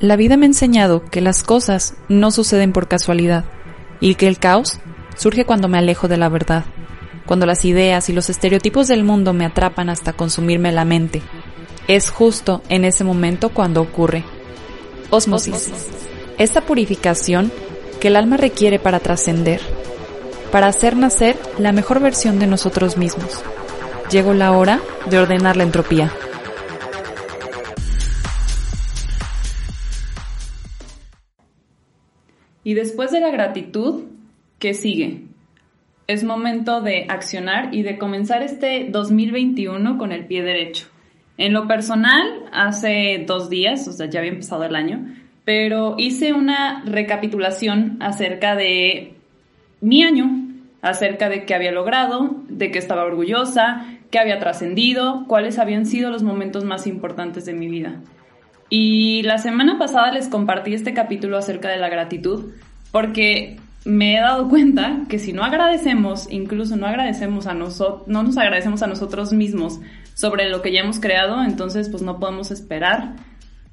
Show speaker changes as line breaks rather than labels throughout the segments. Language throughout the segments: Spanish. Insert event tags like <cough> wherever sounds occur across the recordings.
La vida me ha enseñado que las cosas no suceden por casualidad y que el caos surge cuando me alejo de la verdad, cuando las ideas y los estereotipos del mundo me atrapan hasta consumirme la mente. Es justo en ese momento cuando ocurre. Osmosis. Esta purificación que el alma requiere para trascender, para hacer nacer la mejor versión de nosotros mismos. Llegó la hora de ordenar la entropía.
Y después de la gratitud, ¿qué sigue? Es momento de accionar y de comenzar este 2021 con el pie derecho. En lo personal, hace dos días, o sea, ya había empezado el año, pero hice una recapitulación acerca de mi año, acerca de qué había logrado, de qué estaba orgullosa, qué había trascendido, cuáles habían sido los momentos más importantes de mi vida. Y la semana pasada les compartí este capítulo acerca de la gratitud porque me he dado cuenta que si no agradecemos, incluso no agradecemos a nosotros, no nos agradecemos a nosotros mismos sobre lo que ya hemos creado, entonces pues no podemos esperar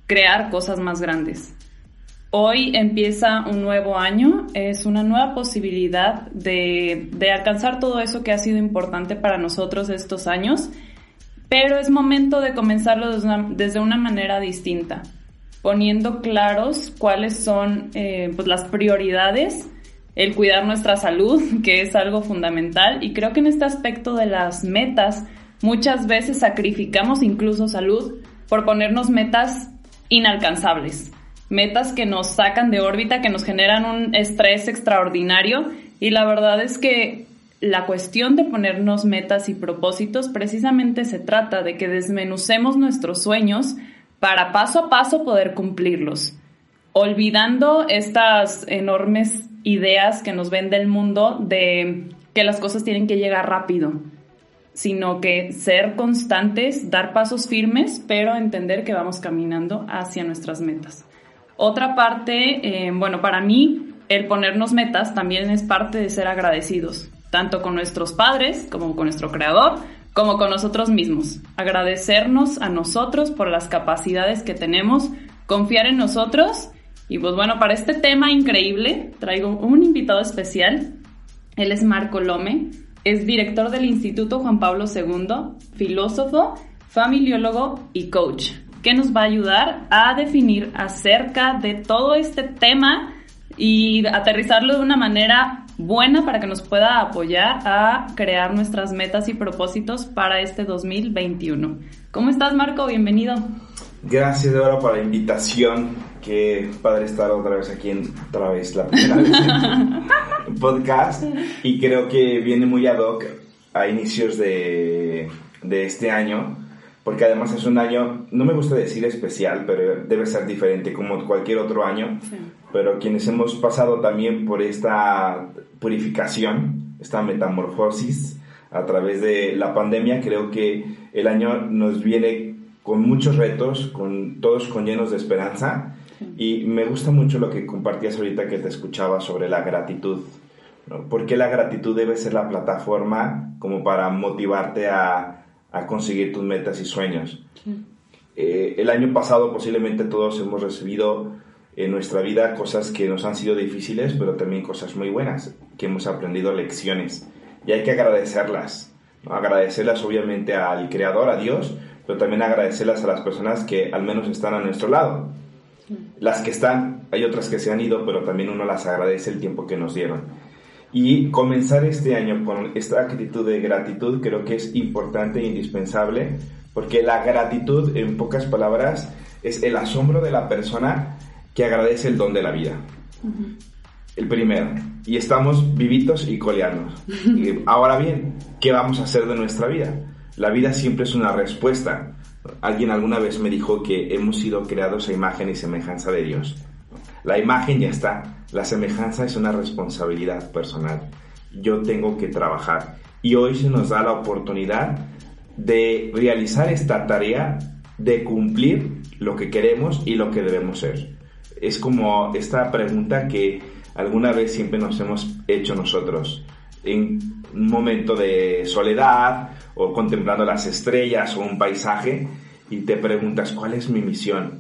crear cosas más grandes. Hoy empieza un nuevo año, es una nueva posibilidad de, de alcanzar todo eso que ha sido importante para nosotros estos años pero es momento de comenzarlo desde una, manera distinta, poniendo claros cuáles son eh, pues las prioridades, el cuidar nuestra salud, <laughs> que es algo fundamental, y creo que en este aspecto de las metas muchas veces sacrificamos incluso salud por ponernos metas inalcanzables, metas que nos sacan de órbita, que nos generan un estrés extraordinario, y la verdad es que la cuestión de ponernos metas y propósitos precisamente se trata de que desmenucemos nuestros sueños para paso a paso poder cumplirlos, olvidando estas enormes ideas que nos vende el mundo de que las cosas tienen que llegar rápido, sino que ser constantes, dar pasos firmes, pero entender que vamos caminando hacia nuestras metas. Otra parte, eh, bueno, para mí el ponernos metas también es parte de ser agradecidos tanto con nuestros padres como con nuestro creador, como con nosotros mismos. Agradecernos a nosotros por las capacidades que tenemos, confiar en nosotros. Y pues bueno, para este tema increíble traigo un invitado especial. Él es Marco Lome, es director del Instituto Juan Pablo II, filósofo, familiólogo y coach, que nos va a ayudar a definir acerca de todo este tema y aterrizarlo de una manera buena para que nos pueda apoyar a crear nuestras metas y propósitos para este 2021. ¿Cómo estás, Marco? Bienvenido.
Gracias, Débora, por la invitación. Qué padre estar otra vez aquí en otra vez la primera vez en <laughs> podcast. Y creo que viene muy ad hoc a inicios de, de este año porque además es un año, no me gusta decir especial, pero debe ser diferente como cualquier otro año, pero quienes hemos pasado también por esta purificación, esta metamorfosis a través de la pandemia, creo que el año nos viene con muchos retos, con todos con llenos de esperanza, y me gusta mucho lo que compartías ahorita que te escuchaba sobre la gratitud. ¿no? Porque la gratitud debe ser la plataforma como para motivarte a a conseguir tus metas y sueños. Eh, el año pasado posiblemente todos hemos recibido en nuestra vida cosas que nos han sido difíciles, pero también cosas muy buenas, que hemos aprendido lecciones y hay que agradecerlas. Agradecerlas obviamente al Creador, a Dios, pero también agradecerlas a las personas que al menos están a nuestro lado. Las que están, hay otras que se han ido, pero también uno las agradece el tiempo que nos dieron. Y comenzar este año con esta actitud de gratitud creo que es importante e indispensable, porque la gratitud, en pocas palabras, es el asombro de la persona que agradece el don de la vida. El primero. Y estamos vivitos y coleanos. <laughs> Ahora bien, ¿qué vamos a hacer de nuestra vida? La vida siempre es una respuesta. Alguien alguna vez me dijo que hemos sido creados a imagen y semejanza de Dios. La imagen ya está, la semejanza es una responsabilidad personal. Yo tengo que trabajar. Y hoy se nos da la oportunidad de realizar esta tarea de cumplir lo que queremos y lo que debemos ser. Es como esta pregunta que alguna vez siempre nos hemos hecho nosotros. En un momento de soledad o contemplando las estrellas o un paisaje y te preguntas, ¿cuál es mi misión?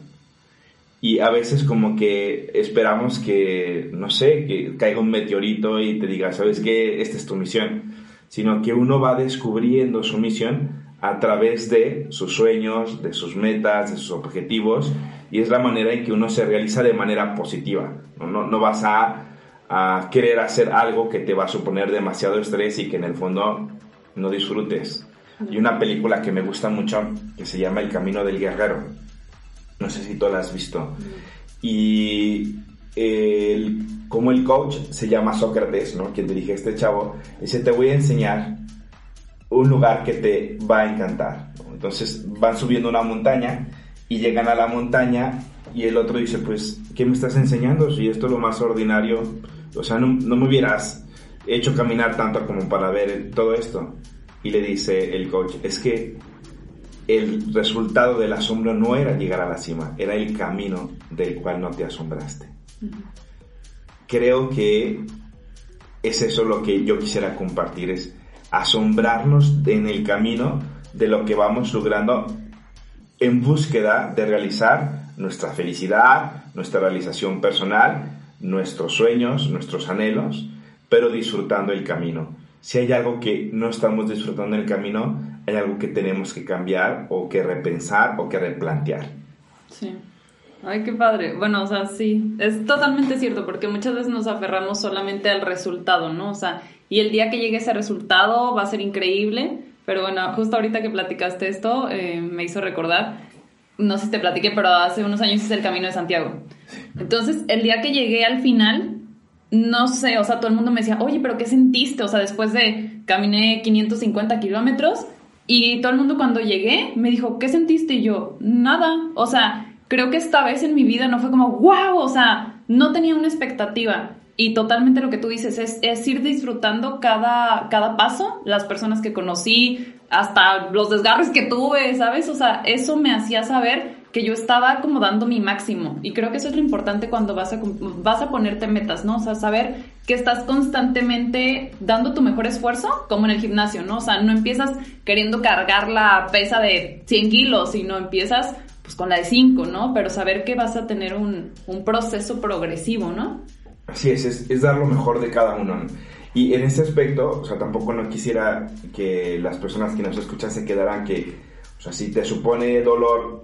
Y a veces como que esperamos que, no sé, que caiga un meteorito y te diga, ¿sabes qué? Esta es tu misión. Sino que uno va descubriendo su misión a través de sus sueños, de sus metas, de sus objetivos, y es la manera en que uno se realiza de manera positiva. No, no, vas a, a, querer hacer algo que te va a suponer demasiado estrés y que en el fondo no disfrutes. Y una película que me gusta mucho, que se llama El Camino del Guerrero. No sé si tú la has visto. Y el, como el coach se llama Sócrates, ¿no? Quien dirige este chavo, dice, te voy a enseñar un lugar que te va a encantar. Entonces van subiendo una montaña y llegan a la montaña y el otro dice, pues, ¿qué me estás enseñando? Si esto es lo más ordinario, o sea, no, no me hubieras hecho caminar tanto como para ver todo esto. Y le dice el coach, es que el resultado del asombro no era llegar a la cima, era el camino del cual no te asombraste. Creo que es eso lo que yo quisiera compartir, es asombrarnos en el camino de lo que vamos logrando en búsqueda de realizar nuestra felicidad, nuestra realización personal, nuestros sueños, nuestros anhelos, pero disfrutando el camino. Si hay algo que no estamos disfrutando en el camino, hay algo que tenemos que cambiar o que repensar o que replantear.
Sí. Ay, qué padre. Bueno, o sea, sí, es totalmente cierto, porque muchas veces nos aferramos solamente al resultado, ¿no? O sea, y el día que llegue ese resultado va a ser increíble, pero bueno, justo ahorita que platicaste esto, eh, me hizo recordar, no sé si te platiqué, pero hace unos años hice el Camino de Santiago. Entonces, el día que llegué al final, no sé, o sea, todo el mundo me decía, oye, pero ¿qué sentiste? O sea, después de caminé 550 kilómetros y todo el mundo cuando llegué me dijo, ¿qué sentiste? Y yo, nada, o sea, creo que esta vez en mi vida no fue como, wow, o sea, no tenía una expectativa. Y totalmente lo que tú dices es, es ir disfrutando cada, cada paso, las personas que conocí, hasta los desgarres que tuve, ¿sabes? O sea, eso me hacía saber que yo estaba como dando mi máximo. Y creo que eso es lo importante cuando vas a, vas a ponerte metas, ¿no? O sea, saber que estás constantemente dando tu mejor esfuerzo, como en el gimnasio, ¿no? O sea, no empiezas queriendo cargar la pesa de 100 kilos, sino empiezas pues con la de 5, ¿no? Pero saber que vas a tener un, un proceso progresivo, ¿no?
Así es, es, dar lo mejor de cada uno. Y en ese aspecto, o sea, tampoco no quisiera que las personas que nos escuchan se quedaran que, o sea, si te supone dolor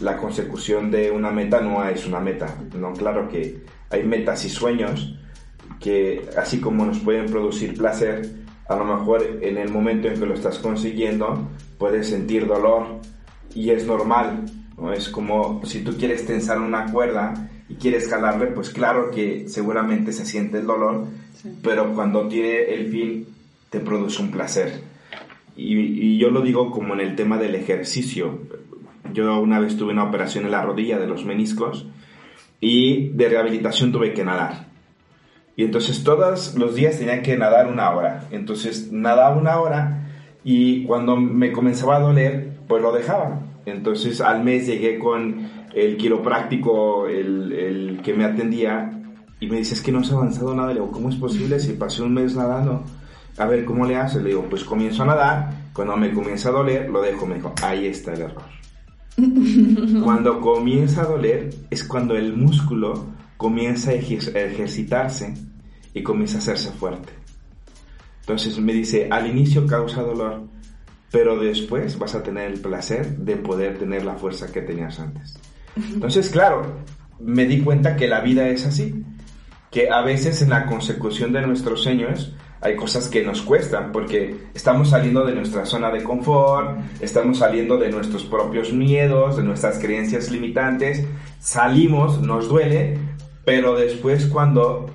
la consecución de una meta, no es una meta. No, claro que hay metas y sueños que, así como nos pueden producir placer, a lo mejor en el momento en que lo estás consiguiendo, puedes sentir dolor y es normal. ¿no? Es como si tú quieres tensar una cuerda y quieres jalarle, pues claro que seguramente se siente el dolor, pero cuando tiene el fin te produce un placer. Y, y, yo lo digo como en el tema del ejercicio. Yo una vez tuve una operación en la rodilla de los meniscos y de rehabilitación tuve que nadar. Y entonces todos los días tenía que nadar una hora. Entonces nadaba una hora y cuando me comenzaba a doler, pues lo dejaba. Entonces al mes llegué con el quiropráctico, el, el, que me atendía, y me dice, es que no has avanzado nada. Le digo, ¿cómo es posible si pasé un mes nadando? A ver, ¿cómo le haces? Le digo, pues comienzo a nadar, cuando me comienza a doler, lo dejo. Me dijo, ahí está el error. <laughs> cuando comienza a doler es cuando el músculo comienza a ejercitarse y comienza a hacerse fuerte. Entonces me dice, al inicio causa dolor, pero después vas a tener el placer de poder tener la fuerza que tenías antes. Entonces, claro, me di cuenta que la vida es así, que a veces en la consecución de nuestros sueños hay cosas que nos cuestan porque estamos saliendo de nuestra zona de confort, estamos saliendo de nuestros propios miedos, de nuestras creencias limitantes, salimos, nos duele, pero después cuando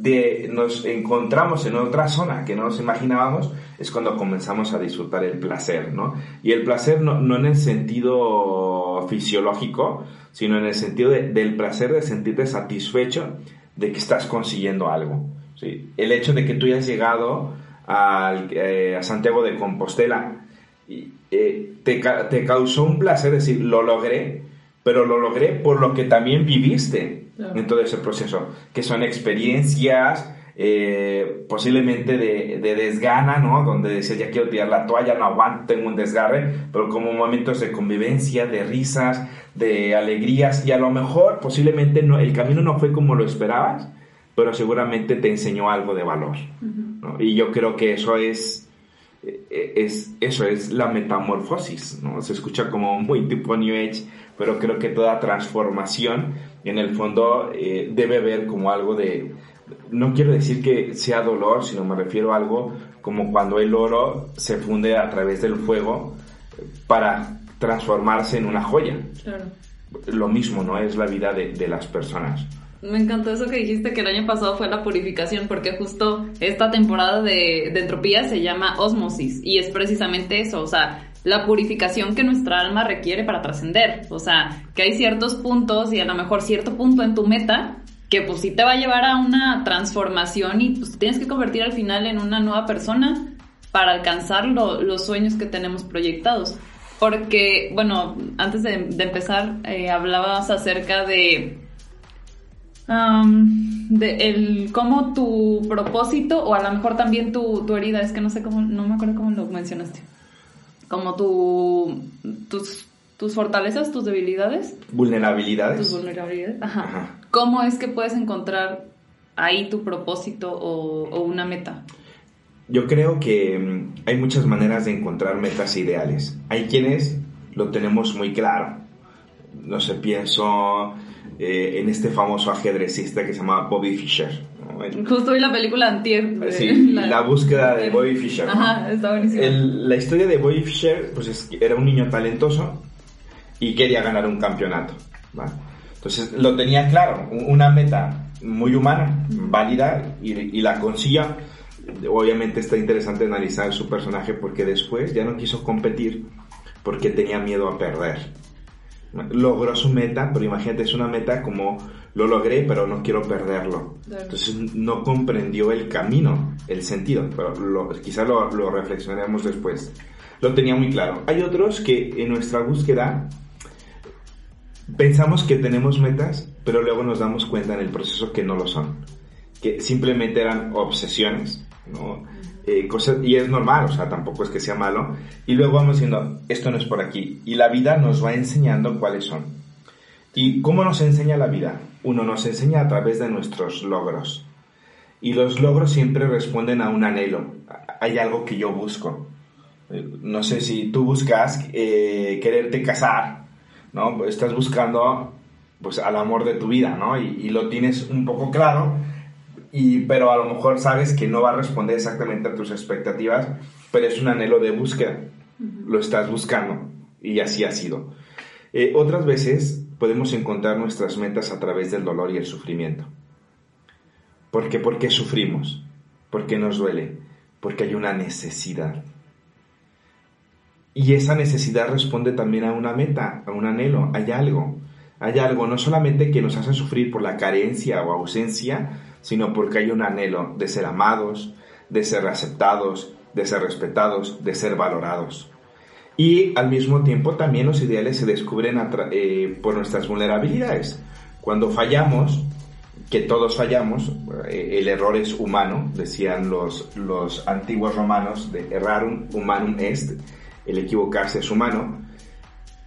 de, nos encontramos en otra zona que no nos imaginábamos, es cuando comenzamos a disfrutar el placer, ¿no? Y el placer no, no en el sentido fisiológico, sino en el sentido del placer de sentirte satisfecho de que estás consiguiendo algo. ¿sí? El hecho de que tú hayas llegado al, eh, a Santiago de Compostela y, eh, te, te, causó un placer decir, lo logré, pero lo logré por lo que también viviste en todo ese proceso, que son experiencias, eh, posiblemente de, de, desgana, ¿no? Donde decía, ya quiero tirar la toalla, no aguanto, tengo un desgarre, pero como momentos de convivencia, de risas, de alegrías, y a lo mejor posiblemente no, el camino no fue como lo esperabas, pero seguramente te enseñó algo de valor. ¿no? Y yo creo que eso es, e, es, eso es la metamorfosis, ¿no? Se escucha como muy tipo New Age, pero creo que toda transformación en el fondo eh, debe ver como algo de, no quiero decir que sea dolor, sino me refiero a algo como cuando el oro se funde a través del fuego para transformarse en una joya.
Claro.
Lo mismo, ¿no? Es la vida de, de las personas.
Me encantó eso que dijiste que el año pasado fue la purificación, porque justo esta temporada de, de entropía se llama osmosis y es precisamente eso, o sea, la purificación que nuestra alma requiere para trascender. O sea, que hay ciertos puntos y a lo mejor cierto punto en tu meta que pues sí te va a llevar a una transformación y pues tienes que convertir al final en una nueva persona para alcanzar lo, los sueños que tenemos proyectados. Porque, bueno, antes de, empezar, eh, hablabas acerca de de el cómo tu propósito o a lo mejor también tu, tu, herida, es que no sé cómo, no me acuerdo cómo lo mencionaste. Como tu, tus, tus fortalezas, tus debilidades.
Vulnerabilidades.
Tus vulnerabilidades. Ajá. Ajá. ¿Cómo es que puedes encontrar ahí tu propósito o, o una meta?
Yo creo que hay muchas maneras de encontrar metas ideales. Hay quienes lo tenemos muy claro. No sé, pienso eh, en este famoso ajedrecista que se llama Bobby Fischer.
Justo vi la película Antier.
De, sí, la, la, búsqueda de Bobby Fischer.
Ajá, está buenísimo.
El, la historia de Bobby Fischer, pues es, era un niño talentoso y quería ganar un campeonato. ¿vale? Entonces lo tenía claro, una meta muy humana, válida y, y la consiguió. Obviamente está interesante analizar su personaje porque después ya no quiso competir porque tenía miedo a perder logró su meta, pero imagínate, es una meta como lo logré, pero no quiero perderlo. Entonces no comprendió el camino, el sentido, pero lo, quizás lo, lo, reflexionaremos después. Lo tenía muy claro. Hay otros que en nuestra búsqueda pensamos que tenemos metas, pero luego nos damos cuenta en el proceso que no lo son, que simplemente eran obsesiones, ¿no? Eh, cosas, y es normal, o sea, tampoco es que sea malo. Y luego vamos diciendo, esto no es por aquí. Y la vida nos va enseñando cuáles son. ¿Y cómo nos enseña la vida? Uno nos enseña a través de nuestros logros. Y los logros siempre responden a un anhelo. Hay algo que yo busco. No sé si tú buscas eh, quererte casar, ¿no? Estás buscando pues al amor de tu vida, ¿no? Y, y lo tienes un poco claro, y, pero a lo mejor sabes que no va a responder exactamente a tus expectativas, pero es un anhelo de búsqueda, lo estás buscando y así ha sido. Eh, otras veces podemos encontrar nuestras metas a través del dolor y el sufrimiento. ¿Por qué? Porque sufrimos, porque nos duele, porque hay una necesidad. Y esa necesidad responde también a una meta, a un anhelo, hay algo. Hay algo no solamente que nos hace sufrir por la carencia o ausencia, sino porque hay un anhelo de ser amados, de ser aceptados, de ser respetados, de ser valorados. Y al mismo tiempo también los ideales se descubren eh, por nuestras vulnerabilidades. Cuando fallamos, que todos fallamos, eh, el error es humano, decían los, los antiguos romanos, de errarum humanum est, el equivocarse es humano,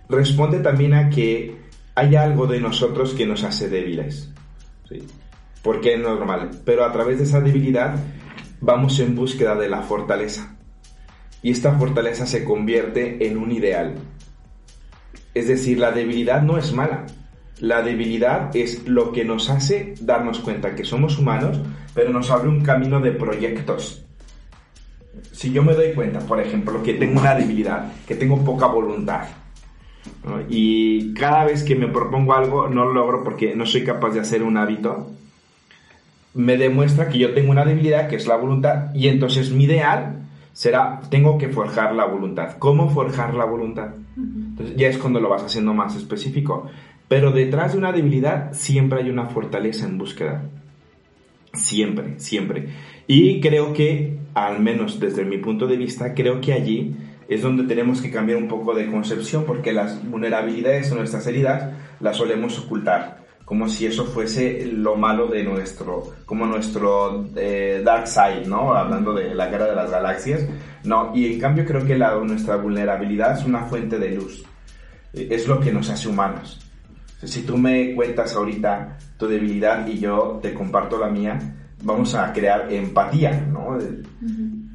responde también a que hay algo de nosotros que nos hace débiles. ¿sí? porque es normal, pero a través de esa debilidad vamos en búsqueda de la fortaleza. Y esta fortaleza se convierte en un ideal. Es decir, la debilidad no es mala. La debilidad es lo que nos hace darnos cuenta que somos humanos, pero nos abre un camino de proyectos. Si yo me doy cuenta, por ejemplo, que tengo una debilidad, que tengo poca voluntad, y cada vez que me propongo algo no lo logro porque no soy capaz de hacer un hábito, me demuestra que yo tengo una debilidad que es la voluntad y entonces mi ideal será, tengo que forjar la voluntad. ¿Cómo forjar la voluntad? Entonces ya es cuando lo vas haciendo más específico. Pero detrás de una debilidad siempre hay una fortaleza en búsqueda. Siempre, siempre. Y creo que, al menos desde mi punto de vista, creo que allí es donde tenemos que cambiar un poco de concepción porque las vulnerabilidades o nuestras heridas las solemos ocultar como si eso fuese lo malo de nuestro, como nuestro eh, dark side, ¿no? Hablando de la guerra de las galaxias, no, y en cambio creo que la, nuestra vulnerabilidad es una fuente de luz, eh, es lo que nos hace humanos. Si tú me cuentas ahorita tu debilidad y yo te comparto la mía, vamos a crear empatía, ¿no?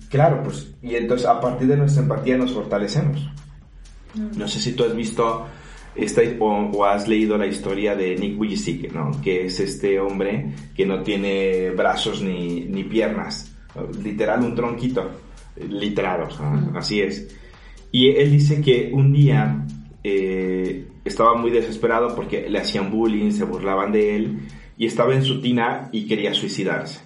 Claro, pues, y entonces a partir de nuestra empatía nos fortalecemos. No sé si tú has visto esta, o, has leído la historia de Nick Vujicic, ¿no? Que es este hombre que no tiene brazos ni, ni piernas, literal un tronquito, literal, así es. Y él dice que un día eh, estaba muy desesperado porque le hacían bullying, se burlaban de él y estaba en su tina y quería suicidarse.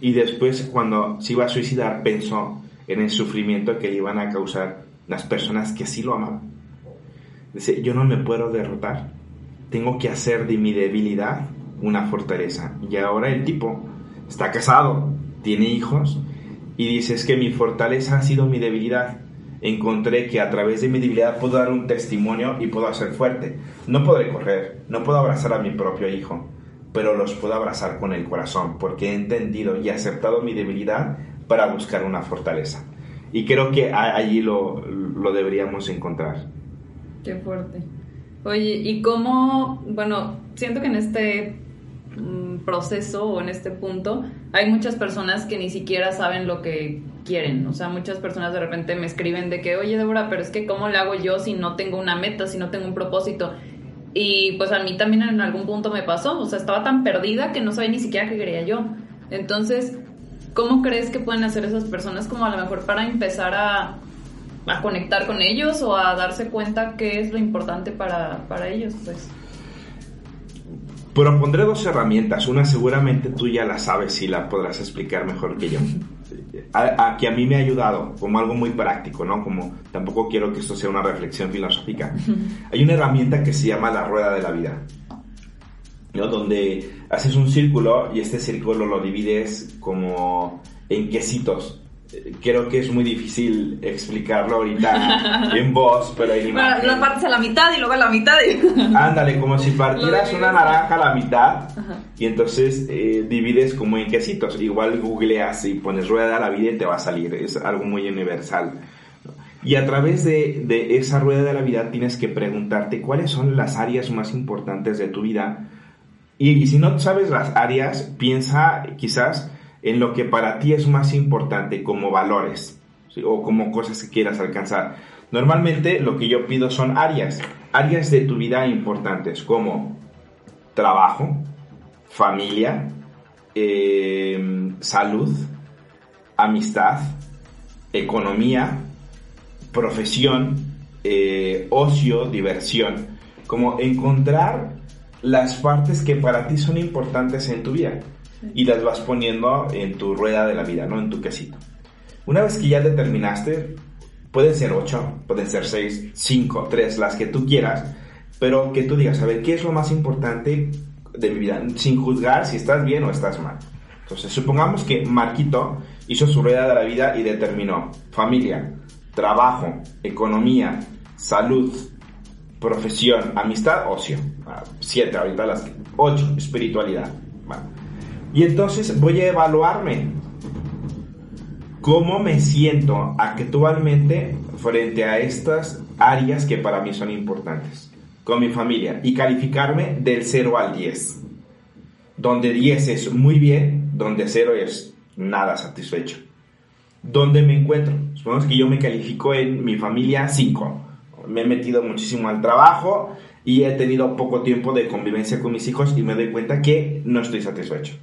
Y después cuando se iba a suicidar pensó en el sufrimiento que le iban a causar las personas que así lo amaban. Dice, yo no me puedo derrotar, tengo que hacer de mi debilidad una fortaleza. Y ahora el tipo está casado, tiene hijos y dice, es que mi fortaleza ha sido mi debilidad. Encontré que a través de mi debilidad puedo dar un testimonio y puedo ser fuerte. No podré correr, no puedo abrazar a mi propio hijo, pero los puedo abrazar con el corazón porque he entendido y aceptado mi debilidad para buscar una fortaleza. Y creo que allí lo, lo deberíamos encontrar.
Qué fuerte. Oye, ¿y cómo, bueno, siento que en este mm, proceso o en este punto hay muchas personas que ni siquiera saben lo que quieren. O sea, muchas personas de repente me escriben de que, oye, Débora, pero es que ¿cómo le hago yo si no tengo una meta, si no tengo un propósito? Y pues a mí también en algún punto me pasó, o sea, estaba tan perdida que no sabía ni siquiera qué quería yo. Entonces, ¿cómo crees que pueden hacer esas personas como a lo mejor para empezar a, a conectar con ellos o a darse cuenta qué es lo importante para, para ellos? Pues.
Propondré dos herramientas. Una seguramente tú ya la sabes y la podrás explicar mejor que yo. A, que a mí me ha ayudado como algo muy práctico, ¿no? Como tampoco quiero que esto sea una reflexión filosófica. Hay una herramienta que se llama la rueda de la vida, ¿no? Donde haces un círculo y este círculo lo divides como en quesitos creo que es muy difícil explicarlo ahorita <laughs> en voz, pero en
imagen. Bueno, lo partes a la mitad y luego a la mitad. Y... <laughs>
Ándale, como si partieras una naranja a la mitad y entonces eh, divides como en quesitos. Igual googleas y pones rueda de la vida y te va a salir. Es algo muy universal. Y a través de, de esa rueda de la vida tienes que preguntarte cuáles son las áreas más importantes de tu vida. Y, y si no sabes las áreas, piensa quizás en lo que para ti es más importante como valores o como cosas que quieras alcanzar. Normalmente lo que yo pido son áreas, áreas de tu vida importantes como trabajo, familia, em, salud, amistad, economía, profesión, eh, ocio, diversión. Como encontrar las partes que para ti son importantes en tu vida y las vas poniendo en tu rueda de la vida, ¿no? En tu quesito. Una vez que ya determinaste, pueden ser ocho, pueden ser seis, cinco, tres, las que tú quieras, pero que tú digas, a ver, ¿qué es lo más importante de mi vida? Sin juzgar si estás bien o estás mal. Entonces, supongamos que Marquito hizo su rueda de la vida y determinó familia, trabajo, economía, salud, profesión, amistad, ocio. Ah, siete, ahorita las ocho, espiritualidad. Y entonces voy a evaluarme cómo me siento actualmente frente a estas áreas que para mí son importantes con mi familia y calificarme del 0 al 10. Donde 10 es muy bien, donde 0 es nada satisfecho. ¿Dónde me encuentro? Supongamos que yo me califico en mi familia 5. Me he metido muchísimo al trabajo y he tenido poco tiempo de convivencia con mis hijos y me doy cuenta que no estoy satisfecho.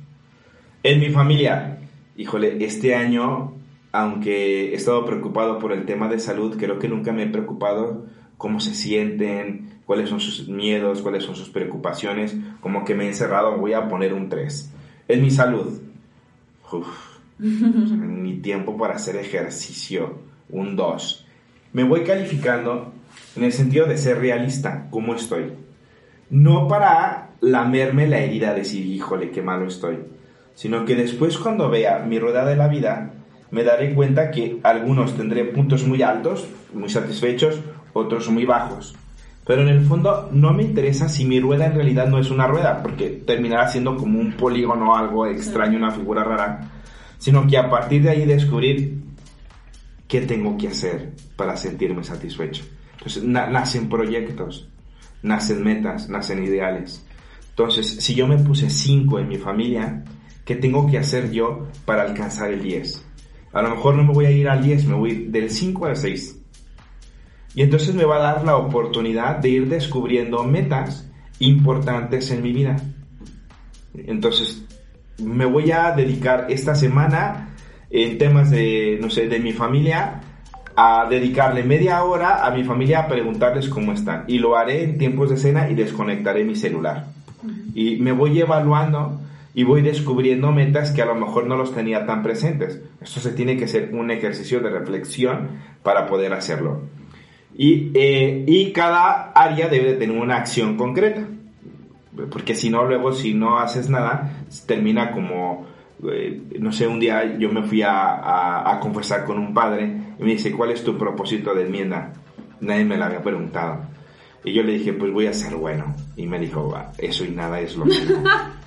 En mi familia, híjole, este año, aunque he estado preocupado por el tema de salud, creo que nunca me he preocupado cómo se sienten, cuáles son sus miedos, cuáles son sus preocupaciones, como que me he encerrado, voy a poner un 3. En mi salud, en <laughs> mi tiempo para hacer ejercicio, un 2. Me voy calificando en el sentido de ser realista, cómo estoy. No para lamerme la herida, de decir, híjole, qué malo estoy sino que después cuando vea mi rueda de la vida, me daré cuenta que algunos tendré puntos muy altos, muy satisfechos, otros muy bajos. Pero en el fondo no me interesa si mi rueda en realidad no es una rueda, porque terminará siendo como un polígono, algo extraño, una figura rara, sino que a partir de ahí descubrir qué tengo que hacer para sentirme satisfecho. Entonces nacen proyectos, nacen metas, nacen ideales. Entonces, si yo me puse 5 en mi familia, ¿qué tengo que hacer yo para alcanzar el 10? A lo mejor no me voy a ir al 10, me voy del 5 al 6 y entonces me va a dar la oportunidad de ir descubriendo metas importantes en mi vida. Entonces, me voy a dedicar esta semana en temas de, no sé, de mi familia, a dedicarle media hora a mi familia a preguntarles cómo están. Y lo haré en tiempos de cena y desconectaré mi celular. Y me voy evaluando y voy descubriendo metas que a lo mejor no los tenía tan presentes. Esto se tiene que ser un ejercicio de reflexión para poder hacerlo. Y, eh, y cada área debe tener una acción concreta. Porque si no, luego si no haces nada, termina como, eh, no sé, un día yo me fui a, a, confesar con un padre y me dice, ¿cuál es tu propósito de enmienda? Nadie me la había preguntado. Y yo le dije, pues voy a ser bueno. Y me dijo, eso y nada es lo mismo. <laughs>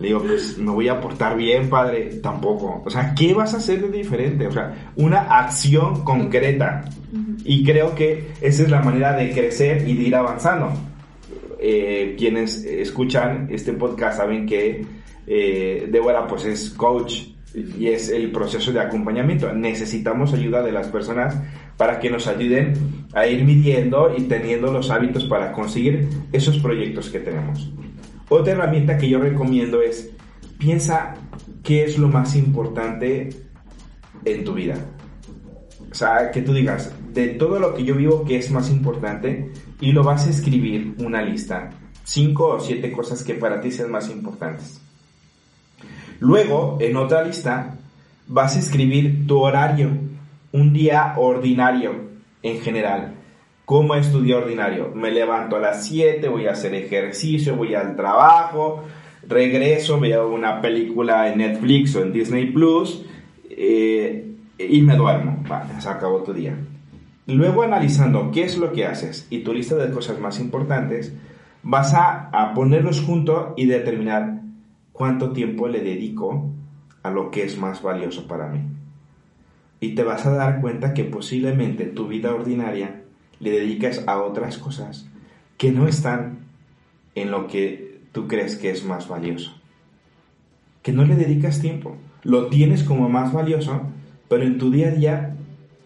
Le digo, pues me voy a portar bien, padre. Tampoco. O sea, ¿qué vas a hacer de diferente? O sea, una acción concreta. Y creo que esa es la manera de crecer y de ir avanzando. Eh, quienes escuchan este podcast saben que eh, Débora pues es coach y es el proceso de acompañamiento. Necesitamos ayuda de las personas para que nos ayuden a ir midiendo y teniendo los hábitos para conseguir esos proyectos que tenemos. Otra herramienta que yo recomiendo es piensa qué es lo más importante en tu vida. O sea, que tú digas, de todo lo que yo vivo, ¿qué es más importante? Y lo vas a escribir una lista. Cinco o siete cosas que para ti sean más importantes. Luego, en otra lista, vas a escribir tu horario, un día ordinario en general. ¿Cómo es tu día ordinario? Me levanto a las 7, voy a hacer ejercicio, voy al trabajo, regreso, veo una película en Netflix o en Disney Plus eh, y me duermo. Vale, se acabó tu día. Luego analizando qué es lo que haces y tu lista de cosas más importantes, vas a, a ponerlos juntos y determinar cuánto tiempo le dedico a lo que es más valioso para mí. Y te vas a dar cuenta que posiblemente tu vida ordinaria le dedicas a otras cosas que no están en lo que tú crees que es más valioso. Que no le dedicas tiempo. Lo tienes como más valioso, pero en tu día a día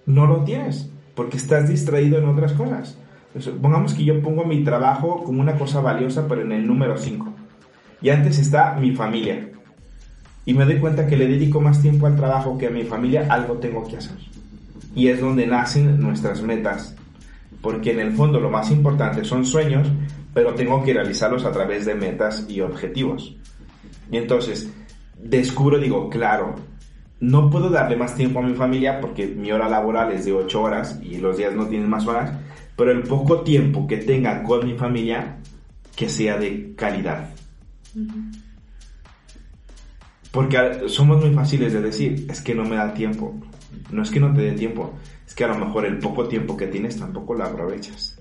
no lo tienes, porque estás distraído en otras cosas. pongamos que yo pongo mi trabajo como una cosa valiosa, pero en el número 5. Y antes está mi familia. Y me doy cuenta que le dedico más tiempo al trabajo que a mi familia, algo tengo que hacer. Y es donde nacen nuestras metas porque en el fondo lo más importante son sueños, pero tengo que realizarlos a través de metas y objetivos. Y entonces descubro, digo, claro, no puedo darle más tiempo a mi familia porque mi hora laboral es de 8 horas y los días no tienen más horas, pero el poco tiempo que tenga con mi familia, que sea de calidad. Porque somos muy fáciles de decir, es que no me da tiempo. No es que no te dé tiempo, es que a lo mejor el poco tiempo que tienes tampoco lo aprovechas.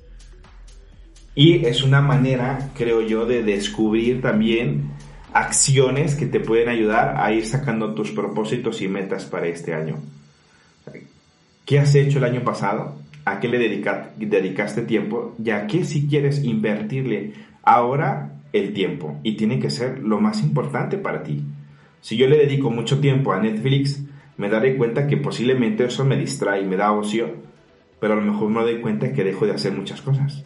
Y es una manera, creo yo, de descubrir también acciones que te pueden ayudar a ir sacando tus propósitos y metas para este año. ¿Qué has hecho el año pasado? ¿A qué le dedicaste tiempo? ¿Y a qué si quieres invertirle ahora el tiempo? Y tiene que ser lo más importante para ti. Si yo le dedico mucho tiempo a Netflix, me daré cuenta que posiblemente eso me distrae y me da ocio, pero a lo mejor me doy cuenta que dejo de hacer muchas cosas.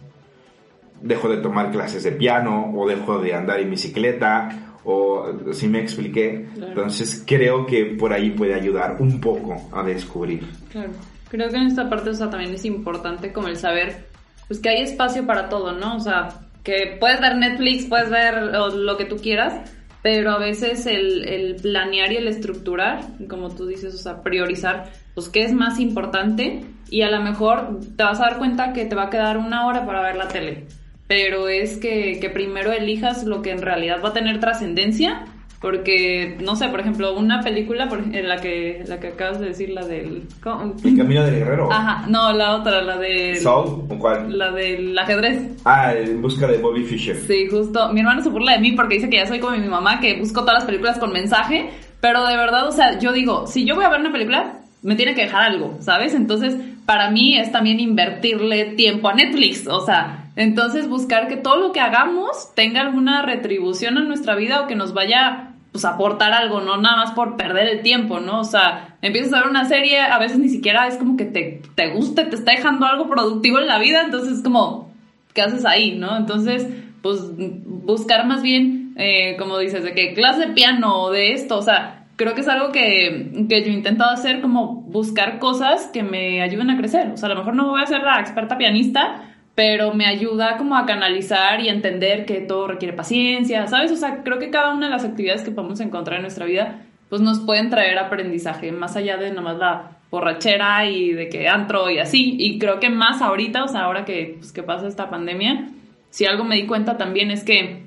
Dejo de tomar clases de piano o dejo de andar en bicicleta o si me expliqué. Entonces creo que por ahí puede ayudar un poco a descubrir.
Claro. Creo que en esta parte o sea, también es importante como el saber pues que hay espacio para todo, ¿no? O sea, que puedes ver Netflix, puedes ver lo que tú quieras, pero a veces el, planear y el estructurar, como tú dices, o sea, priorizar, pues qué es más importante y a lo mejor te vas a dar cuenta que te va a quedar una hora para ver la tele, pero es que, primero elijas lo que en realidad va a tener trascendencia Porque, no sé, por ejemplo, una película por, en la que, la que acabas de decir, la del... ¿cómo?
El camino del guerrero.
Ajá, no, la otra, la de...
¿Soul? ¿O cuál?
La del ajedrez.
Ah, en busca de Bobby Fischer.
Sí, justo. Mi hermano se burla de mí porque dice que ya soy como mi mamá, que busco todas las películas con mensaje. Pero de verdad, o sea, yo digo, si yo voy a ver una película, me tiene que dejar algo, ¿sabes? Entonces, para mí es también invertirle tiempo a Netflix, o sea, entonces buscar que todo lo que hagamos tenga alguna retribución en nuestra vida o que nos vaya pues aportar algo, no nada más por perder el tiempo, ¿no? O sea, empiezas a ver una serie, a veces ni siquiera es como que te, te guste, te está dejando algo productivo en la vida, entonces es como, ¿qué haces ahí, no? Entonces, pues buscar más bien, eh, como dices, de que clase de piano o de esto, o sea, creo que es algo que, que yo he intentado hacer, como buscar cosas que me ayuden a crecer. O sea, a lo mejor no voy a ser la experta pianista, pero me ayuda como a canalizar y entender que todo requiere paciencia, ¿sabes? O sea, creo que cada una de las actividades que podemos encontrar en nuestra vida, pues nos pueden traer aprendizaje, más allá de nomás la borrachera y de que antro y así. Y creo que más ahorita, o sea, ahora que, pues, que pasa esta pandemia, si algo me di cuenta también es que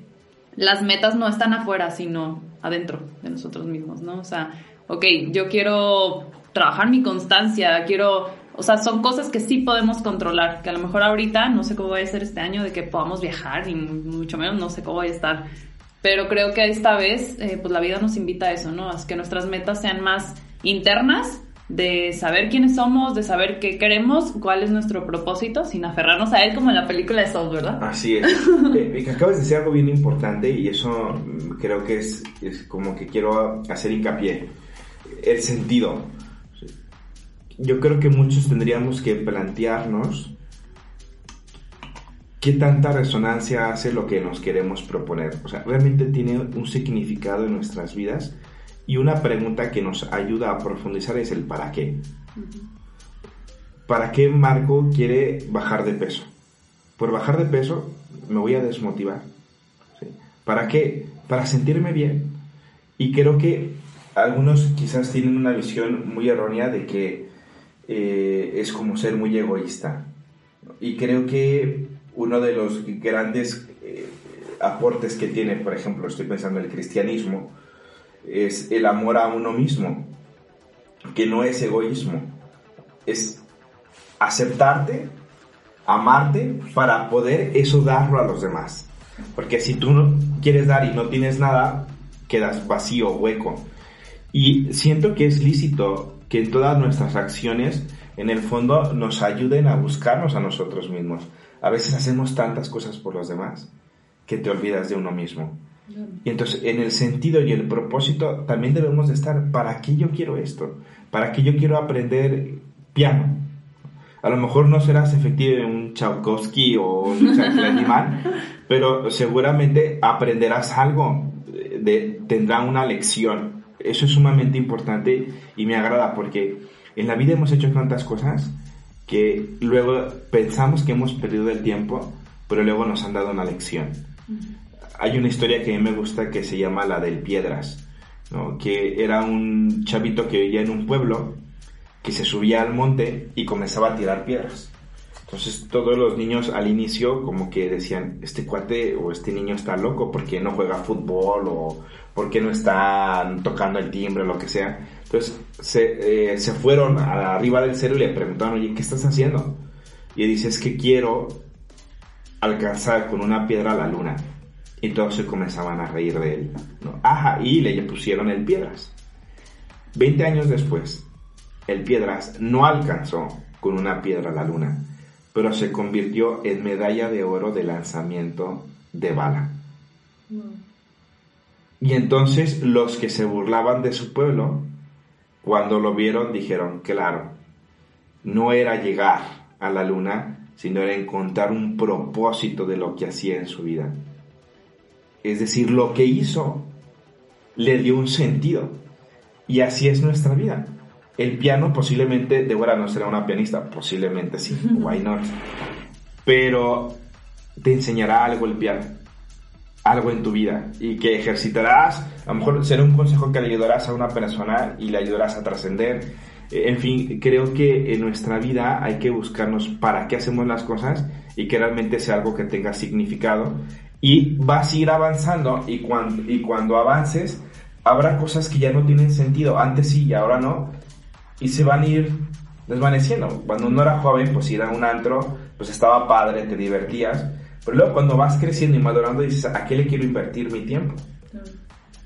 las metas no están afuera, sino adentro de nosotros mismos, ¿no? O sea, ok, yo quiero trabajar mi constancia, quiero o sea, son cosas que sí podemos controlar, que a lo mejor ahorita no sé cómo va a ser este año de que podamos viajar y mucho menos no sé cómo voy a estar. Pero creo que esta vez, eh, pues la vida nos invita a eso, ¿no? A que nuestras metas sean más internas, de saber quiénes somos, de saber qué queremos, cuál es nuestro propósito, sin aferrarnos a él como en la película de Soul, ¿verdad?
Así es. <laughs> eh, acabas de decir algo bien importante y eso mm, creo que es, es como que quiero hacer hincapié. El sentido yo creo que muchos tendríamos que plantearnos qué tanta resonancia hace lo que nos queremos proponer. O sea, realmente tiene un significado en nuestras vidas y una pregunta que nos ayuda a profundizar es el para qué. ¿Para qué Marco quiere bajar de peso? Por bajar de peso me voy a desmotivar. ¿Para qué? Para sentirme bien. Y creo que algunos quizás tienen una visión muy errónea de que eh, es como ser muy egoísta. Y creo que uno de los grandes eh, aportes que tiene, por ejemplo, estoy pensando en el cristianismo, es el amor a uno mismo, que no es egoísmo, es aceptarte, amarte para poder eso darlo a los demás. Porque si tú no quieres dar y no tienes nada, quedas vacío, hueco. Y siento que es lícito que en todas nuestras acciones, en el fondo, nos ayuden a buscarnos a nosotros mismos. A veces hacemos tantas cosas por los demás que te olvidas de uno mismo. Y entonces, en el sentido y el propósito, también debemos de estar, ¿para qué yo quiero esto? ¿Para qué yo quiero aprender piano? A lo mejor no serás efectivo en un Tchaikovsky o un <laughs> animal, pero seguramente aprenderás algo, de, tendrá una lección. Eso es sumamente importante y me agrada porque en la vida hemos hecho tantas cosas que luego pensamos que hemos perdido el tiempo, pero luego nos han dado una lección. Hay una historia que a mí me gusta que se llama la del Piedras, que era un chavito que vivía en un pueblo que se subía al monte y comenzaba a tirar piedras. Entonces todos los niños al inicio como que decían, este cuate o este niño está loco porque no juega fútbol o porque no está tocando el timbre o lo que sea. Entonces se, eh, se fueron arriba del cerro y le preguntaron, oye, ¿qué estás haciendo? Y él dice, es que quiero alcanzar con una piedra la luna. Y todos se comenzaban a reír de él. Ajá, y le pusieron el piedras. Veinte años después, el piedras no alcanzó con una piedra la luna pero se convirtió en medalla de oro de lanzamiento de bala. Y entonces los que se burlaban de su pueblo, cuando lo vieron, dijeron, claro, no era llegar a la luna, sino era encontrar un propósito de lo que hacía en su vida. Es decir, lo que hizo le dio un sentido. Y así es nuestra vida. El piano posiblemente, Débora no será una pianista, posiblemente sí, <laughs> why not. Pero te enseñará algo el piano, algo en tu vida y que ejercitarás, a lo mejor será un consejo que le ayudarás a una persona y le ayudarás a trascender. Eh, en fin, creo que en nuestra vida hay que buscarnos para qué hacemos las cosas y que realmente sea algo que tenga significado. Y vas a ir avanzando y cuando, y cuando avances, habrá cosas que ya no tienen sentido, antes sí y ahora no, y se van a ir desvaneciendo. Cuando uno era joven, pues ir a un antro, pues estaba padre, te divertías, pero luego cuando vas creciendo y madurando dices, ¿a qué le quiero invertir mi tiempo?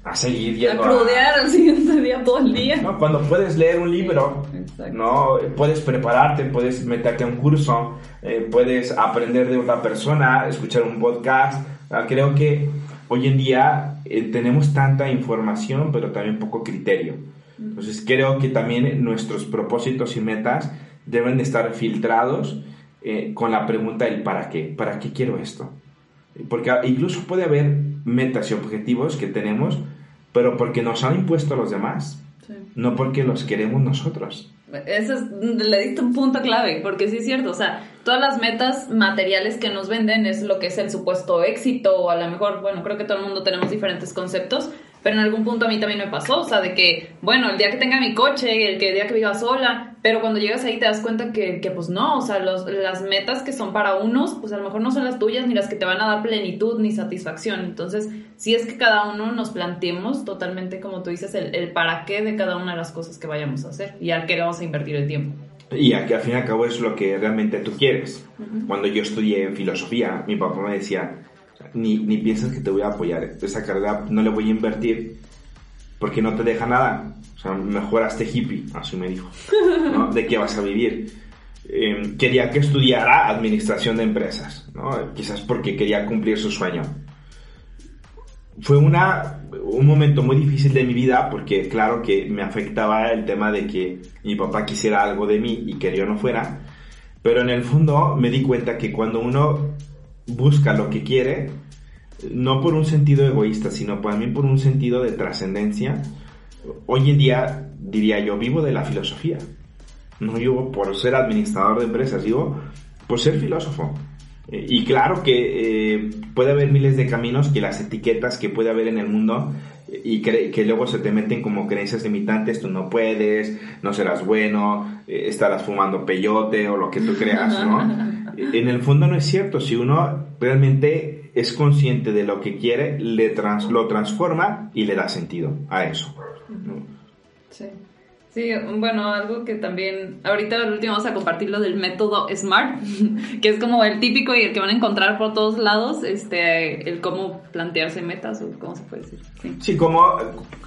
A seguir yendo
a... crudear al siguiente día todo el día.
¿no? Cuando puedes leer un libro, ¿no? Puedes prepararte, puedes meterte a un curso, eh, puedes aprender de otra persona, escuchar un podcast. Creo que hoy en día eh, tenemos tanta información, pero también poco criterio. Entonces creo que también nuestros propósitos y metas deben de estar filtrados eh, con la pregunta del para qué, para qué quiero esto. Porque incluso puede haber metas y objetivos que tenemos, pero porque nos han impuesto los demás, no porque los queremos nosotros.
Eso es, le diste un punto clave, porque sí es cierto, o sea, todas las metas materiales que nos venden es lo que es el supuesto éxito, o a lo mejor, bueno, creo que todo el mundo tenemos diferentes conceptos, pero en algún punto a mí también me pasó, o sea, de que, bueno, el día que tenga mi coche, el, que, el día que viva sola, pero cuando llegas ahí te das cuenta que, que pues no, o sea, los, las metas que son para unos, pues a lo mejor no son las tuyas ni las que te van a dar plenitud ni satisfacción. Entonces, sí es que cada uno nos planteemos totalmente, como tú dices, el, el para qué de cada una de las cosas que vayamos a hacer y al qué le vamos a invertir el tiempo.
Y a que al fin y al cabo es lo que realmente tú quieres. Cuando yo estudié filosofía, mi papá me decía, ni, ni piensas que te voy a apoyar. Esa carrera no le voy a invertir porque no te deja nada. O sea, mejor hippie, así me dijo. ¿De qué vas a vivir? Eh, quería que estudiara administración de empresas, quizás porque quería cumplir su sueño. Fue una, un momento muy difícil de mi vida porque claro que me afectaba el tema de que mi papá quisiera algo de mí y que yo no fuera, pero en el fondo me di cuenta que cuando uno busca lo que quiere, no por un sentido egoísta, sino también por un sentido de trascendencia. Hoy en día, diría yo, vivo de la filosofía. No vivo por ser administrador de empresas, vivo por ser filósofo. Eh, y claro que eh, puede haber miles de caminos que las etiquetas que puede haber en el mundo eh, y que, luego se te meten como creencias limitantes, tú no puedes, no serás bueno, estarás fumando peyote o lo que tú creas, ¿no? <laughs> en el fondo no es cierto. Si uno realmente es consciente de lo que quiere, le trans, lo transforma y le da sentido a eso.
Sí. Sí, bueno, algo que también, ahorita al último vamos a compartir lo del método SMART, <laughs> que es como el típico y el que van a encontrar por todos lados, este, el cómo plantearse metas o cómo se puede decir.
Sí, sí cómo,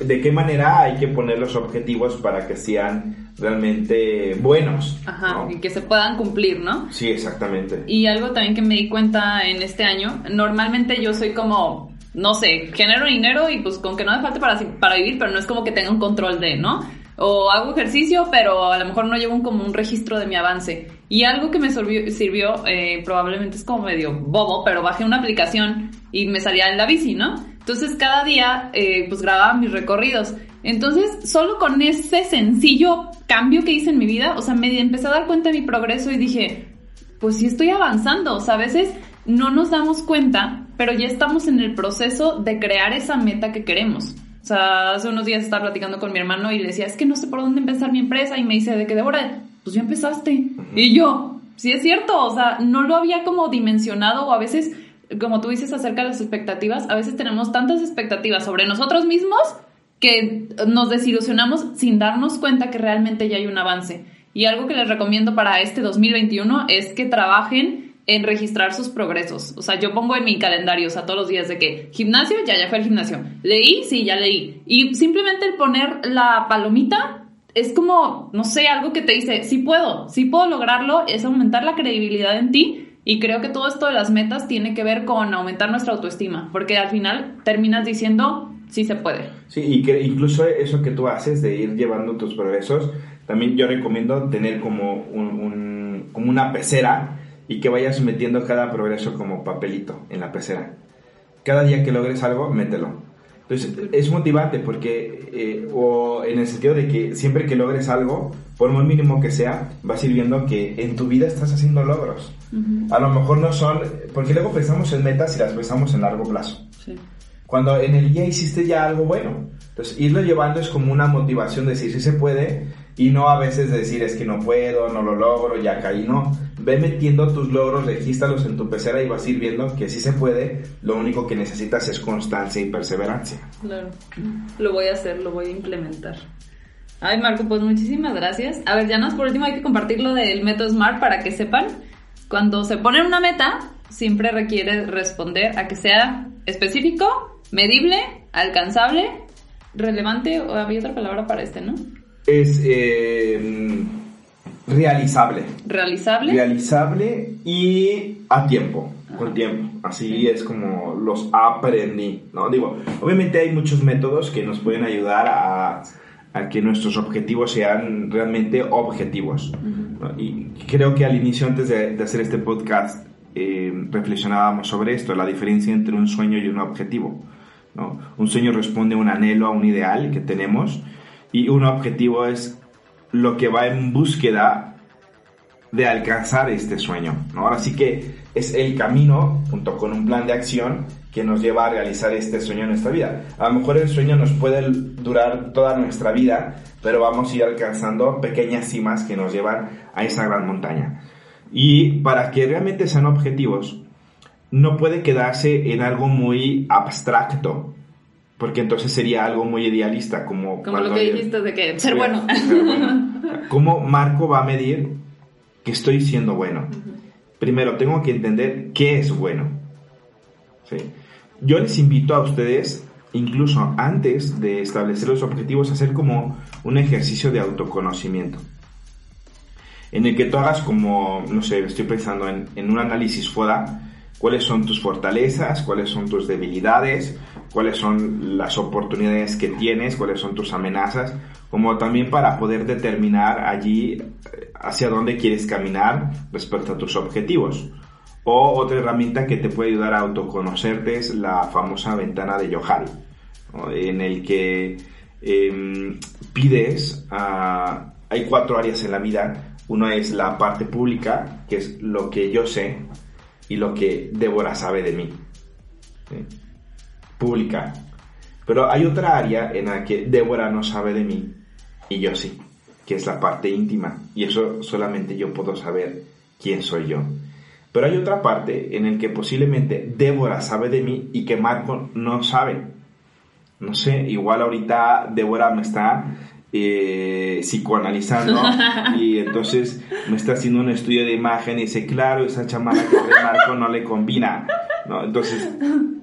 de qué manera hay que poner los objetivos para que sean realmente buenos.
Ajá, y que se puedan cumplir, ¿no?
Sí, exactamente.
Y algo también que me di cuenta en este año, normalmente yo soy como no sé, genero dinero y pues con que no me falte para, para vivir, pero no es como que tenga un control de, ¿no? O hago ejercicio, pero a lo mejor no llevo un, como un registro de mi avance. Y algo que me sirvió, eh, probablemente es como medio bobo, pero bajé una aplicación y me salía en la bici, ¿no? Entonces cada día eh, pues grababa mis recorridos. Entonces solo con ese sencillo cambio que hice en mi vida, o sea, me empecé a dar cuenta de mi progreso y dije, pues sí estoy avanzando, o sea, a veces no nos damos cuenta, pero ya estamos en el proceso de crear esa meta que queremos. O sea, hace unos días estaba platicando con mi hermano y le decía, es que no sé por dónde empezar mi empresa. Y me dice, ¿de qué Débora? Pues ya empezaste. Y yo, sí es cierto, o sea, no lo había como dimensionado o a veces, como tú dices acerca de las expectativas, a veces tenemos tantas expectativas sobre nosotros mismos que nos desilusionamos sin darnos cuenta que realmente ya hay un avance. Y algo que les recomiendo para este 2021 es que trabajen en registrar sus progresos. O sea, yo pongo en mi calendario, o sea, todos los días de que gimnasio, ya, ya fue al gimnasio. Leí, sí, ya leí. Y simplemente el poner la palomita es como, no sé, algo que te dice, sí puedo, sí puedo lograrlo, es aumentar la credibilidad en ti. Y creo que todo esto de las metas tiene que ver con aumentar nuestra autoestima, porque al final terminas diciendo, sí se puede.
Sí, y que incluso eso que tú haces de ir llevando tus progresos, también yo recomiendo tener como, un, como una pecera y que vayas metiendo cada progreso como papelito en la pecera. Cada día que logres algo, mételo. Entonces, es motivante porque, eh, o en el sentido de que siempre que logres algo, por muy mínimo que sea, vas a ir viendo que en tu vida estás haciendo logros. A lo mejor no son, porque luego pensamos en metas y las pensamos en largo plazo. Cuando en el día hiciste ya algo bueno. Entonces, irlo llevando es como una motivación de decir, si se puede, y no a veces decir, es que no puedo, no lo logro, ya caí, no ve metiendo tus logros, regístralos en tu pecera y vas a ir viendo que sí se puede. Lo único que necesitas es constancia y perseverancia.
Claro, lo voy a hacer, lo voy a implementar. Ay, Marco, pues muchísimas gracias. A ver, ya más por último hay que compartir lo del método SMART para que sepan. Cuando se ponen una meta, siempre requiere responder a que sea específico, medible, alcanzable, relevante, o había otra palabra para este, ¿no?
Es eh, realizable.
Realizable.
Realizable y a tiempo, con tiempo. Así es como los aprendí, ¿no? Digo, obviamente hay muchos métodos que nos pueden ayudar a, a que nuestros objetivos sean realmente objetivos. ¿no? Y creo que al inicio, antes de, de hacer este podcast, eh, reflexionábamos sobre esto, la diferencia entre un sueño y un objetivo. ¿no? Un sueño responde a un anhelo, a un ideal que tenemos, y un objetivo es lo que va en búsqueda de alcanzar este sueño. ¿no? Ahora sí que es el camino, junto con un plan de acción, que nos lleva a realizar este sueño en nuestra vida. A lo mejor el sueño nos puede durar toda nuestra vida, pero vamos a ir alcanzando pequeñas cimas que nos llevan a esa gran montaña. Y para que realmente sean objetivos, no puede quedarse en algo muy abstracto, porque entonces sería algo muy idealista, como...
Como lo que dijiste de que ser bueno.
Ser bueno. ¿Cómo Marco va a medir que estoy siendo bueno? Primero, tengo que entender qué es bueno. ¿Sí? Yo les invito a ustedes, incluso antes de establecer los objetivos, a hacer como un ejercicio de autoconocimiento en el que tú hagas como, no sé, estoy pensando en, en, un análisis FODA, cuáles son tus fortalezas, cuáles son tus debilidades, cuáles son las oportunidades que tienes, cuáles son tus amenazas, como también para poder determinar allí hacia dónde quieres caminar respecto a tus objetivos. O otra herramienta que te puede ayudar a autoconocerte es la famosa ventana de Johari, ¿no? en el que eh, pides, uh, hay cuatro áreas en la vida, uno es la parte pública, que es lo que yo sé y lo que Débora sabe de mí. Pública. Pero hay otra área en la que Débora no sabe de mí y yo sí, que es la parte íntima. Y eso solamente yo puedo saber quién soy yo. Pero hay otra parte en la que posiblemente Débora sabe de mí y que Marco no sabe. No sé, igual ahorita Débora me está eh, psicoanalizando <laughs> y entonces me está haciendo un estudio de imagen y dice, claro, esa chamada que de Marco no le combina. ¿no? Entonces,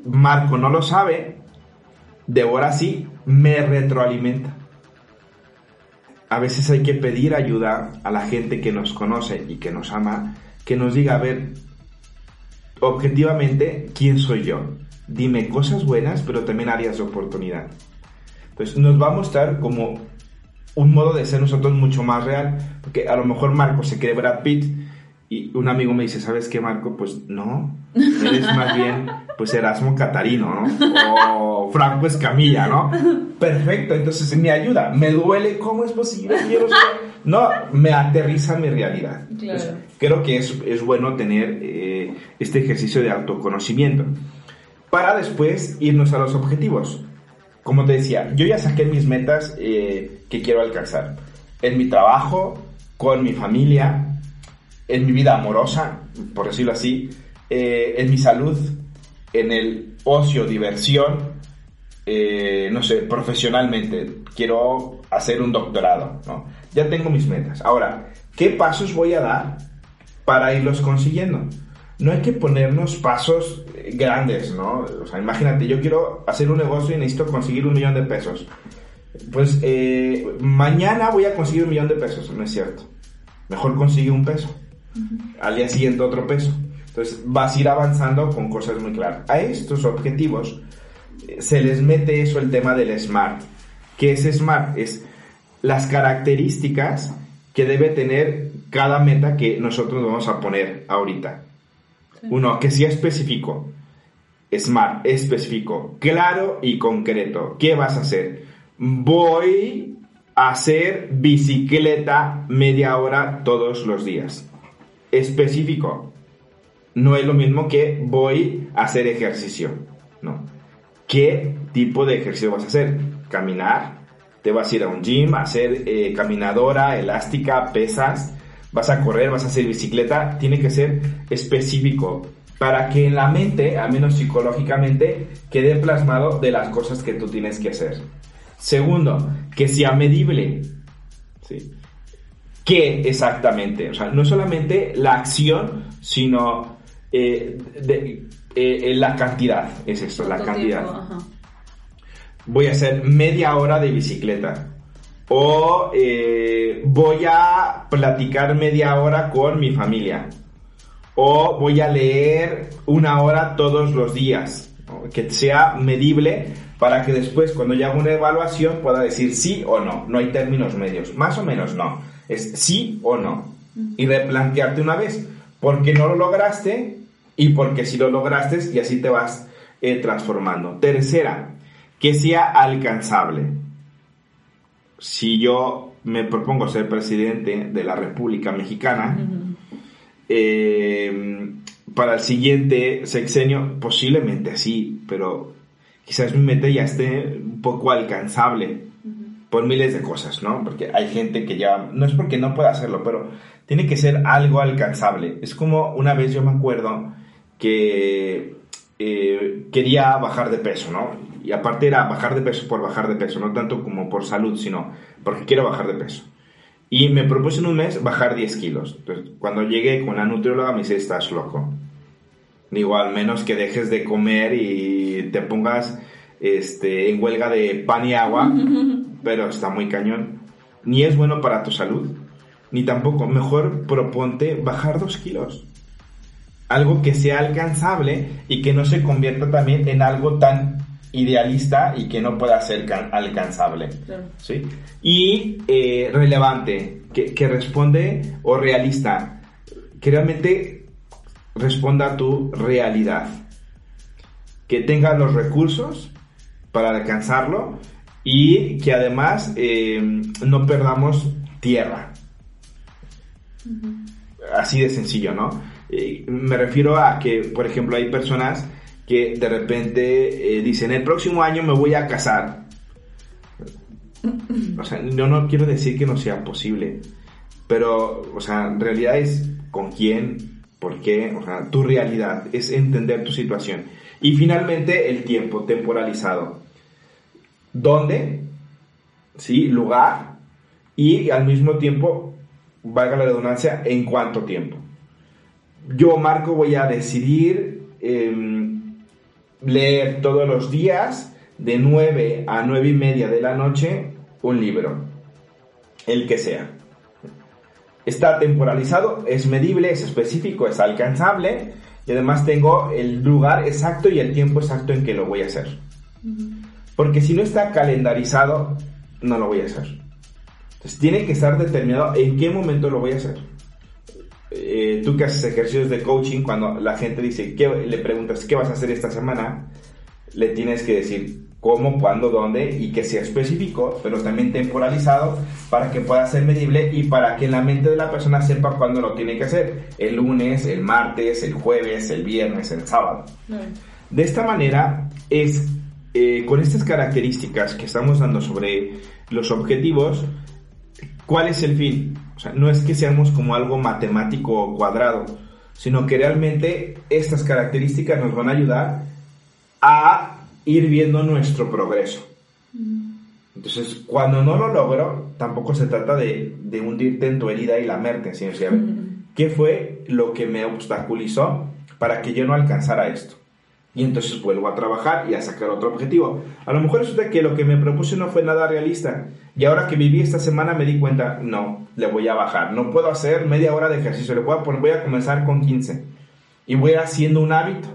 Marco no lo sabe, Débora sí, me retroalimenta. A veces hay que pedir ayuda a la gente que nos conoce y que nos ama, que nos diga, a ver, objetivamente, ¿quién soy yo? Dime cosas buenas, pero también áreas de oportunidad. Entonces nos va a mostrar como un modo de ser nosotros mucho más real. Porque a lo mejor Marco se cree Brad Pitt y un amigo me dice, ¿sabes qué, Marco? Pues no, eres más bien pues Erasmo Catarino, ¿no? O Franco Escamilla, ¿no? Perfecto, entonces me ayuda. Me duele, ¿cómo es posible? No, me aterriza mi realidad.
Claro.
Entonces, creo que es, es bueno tener eh, este ejercicio de autoconocimiento para después irnos a los objetivos como te decía, yo ya saqué mis metas eh, que quiero alcanzar. En mi trabajo, con mi familia, en mi vida amorosa, por decirlo así, eh, en mi salud, en el ocio, diversión, eh, no sé, profesionalmente. Quiero hacer un doctorado, ¿no? Ya tengo mis metas. Ahora, ¿qué pasos voy a dar para irlos consiguiendo? No hay que ponernos pasos grandes, ¿no? O sea, imagínate, yo quiero hacer un negocio y necesito conseguir un millón de pesos. Pues eh, mañana voy a conseguir un millón de pesos, no es cierto. Mejor consigue un peso. Al día siguiente otro peso. Entonces vas a ir avanzando con cosas muy claras. A estos objetivos eh, se les mete eso el tema del SMART. ¿Qué es SMART? Es las características que debe tener cada meta que nosotros vamos a poner ahorita. Uno, que sea específico. Smart, específico, claro y concreto. ¿Qué vas a hacer? Voy a hacer bicicleta media hora todos los días. Específico. No es lo mismo que voy a hacer ejercicio. No. ¿Qué tipo de ejercicio vas a hacer? Caminar. Te vas a ir a un gym, a hacer eh, caminadora, elástica, pesas. Vas a correr, vas a hacer bicicleta, tiene que ser específico para que en la mente, al menos psicológicamente, quede plasmado de las cosas que tú tienes que hacer. Segundo, que sea medible. ¿sí? ¿Qué exactamente? O sea, no solamente la acción, sino eh, de, eh, la cantidad. Es esto, la cantidad. Voy a hacer media hora de bicicleta. O eh, voy a platicar media hora con mi familia. O voy a leer una hora todos los días. Que sea medible para que después cuando yo haga una evaluación pueda decir sí o no. No hay términos medios. Más o menos no. Es sí o no. Y replantearte una vez. Porque no lo lograste y porque si lo lograste y así te vas eh, transformando. Tercera, que sea alcanzable. Si yo me propongo ser presidente de la República Mexicana, eh, para el siguiente sexenio, posiblemente sí, pero quizás mi meta ya esté un poco alcanzable por miles de cosas, ¿no? Porque hay gente que ya, no es porque no pueda hacerlo, pero tiene que ser algo alcanzable. Es como una vez yo me acuerdo que eh, quería bajar de peso, ¿no? Y aparte era bajar de peso por bajar de peso, no tanto como por salud, sino porque quiero bajar de peso. Y me propuse en un mes bajar 10 kilos. Entonces, cuando llegué con la nutrióloga me dice, estás loco. Digo, al menos que dejes de comer y te pongas este, en huelga de pan y agua, <laughs> pero está muy cañón. Ni es bueno para tu salud, ni tampoco. Mejor proponte bajar 2 kilos. Algo que sea alcanzable y que no se convierta también en algo tan idealista y que no pueda ser alcanzable. ¿sí? Y eh, relevante, que, que responde o realista, que realmente responda a tu realidad. Que tenga los recursos para alcanzarlo y que además eh, no perdamos tierra. Así de sencillo, ¿no? Eh, me refiero a que, por ejemplo, hay personas que de repente eh, dicen, el próximo año me voy a casar. O sea, yo no quiero decir que no sea posible, pero, o sea, realidad es con quién, ¿Por qué? O sea, tu realidad es entender tu situación. Y finalmente el tiempo temporalizado. ¿Dónde? ¿Sí? Lugar. Y al mismo tiempo, valga la redundancia, ¿en cuánto tiempo? Yo, Marco, voy a decidir em, leer todos los días de 9 a 9 y media de la noche un libro. El que sea. Está temporalizado, es medible, es específico, es alcanzable y además tengo el lugar exacto y el tiempo exacto en que lo voy a hacer. Porque si no está calendarizado, no lo voy a hacer. Entonces tiene que estar determinado en qué momento lo voy a hacer. Eh, tú que haces ejercicios de coaching, cuando la gente dice, ¿qué? le preguntas, ¿qué vas a hacer esta semana? Le tienes que decir, cómo, cuándo, dónde y que sea específico, pero también temporalizado para que pueda ser medible y para que la mente de la persona sepa cuándo lo tiene que hacer, el lunes, el martes, el jueves, el viernes, el sábado. De esta manera es eh, con estas características que estamos dando sobre los objetivos, ¿cuál es el fin? O sea, no es que seamos como algo matemático o cuadrado, sino que realmente estas características nos van a ayudar a ir viendo nuestro progreso. Entonces, cuando no lo logro, tampoco se trata de, de hundirte en tu herida y lamerte, sino que, <laughs> ¿qué fue lo que me obstaculizó para que yo no alcanzara esto? Y entonces vuelvo a trabajar y a sacar otro objetivo. A lo mejor resulta que lo que me propuse no fue nada realista. Y ahora que viví esta semana me di cuenta, no, le voy a bajar. No puedo hacer media hora de ejercicio, le voy a, poner, voy a comenzar con 15. Y voy haciendo un hábito.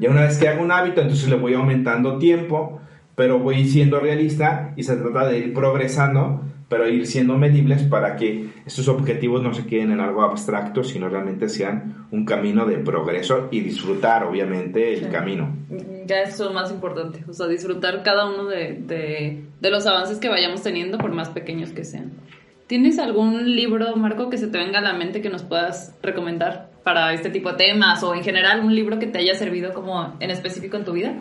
Y una vez que hago un hábito, entonces le voy aumentando tiempo, pero voy siendo realista y se trata de ir progresando, pero ir siendo medibles para que estos objetivos no se queden en algo abstracto, sino realmente sean un camino de progreso y disfrutar, obviamente, el camino.
Ya eso es lo más importante, o sea, disfrutar cada uno de, de, de los avances que vayamos teniendo, por más pequeños que sean. ¿Tienes algún libro, Marco, que se te venga a la mente que nos puedas recomendar para este tipo de temas o en general un libro que te haya servido como en específico en tu vida?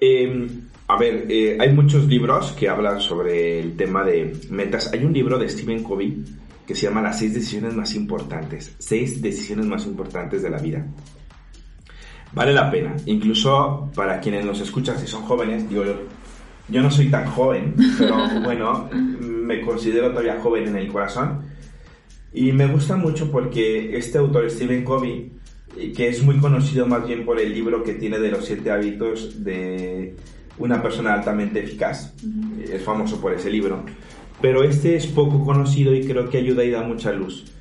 Em, a ver, eh, hay muchos libros que hablan sobre el tema de metas. Hay un libro de Stephen Covey que se llama Las seis decisiones más importantes. Seis decisiones más importantes de la vida. Vale la pena, incluso para quienes nos escuchan, si son jóvenes, digo yo, yo no soy tan joven, pero <laughs> bueno, me considero todavía joven en el corazón. Y me gusta mucho porque este autor, Stephen Covey, que es muy conocido más bien por el libro que tiene de los siete hábitos de una persona altamente eficaz, es famoso por ese libro, pero este es poco conocido y creo que ayuda y da mucha luz.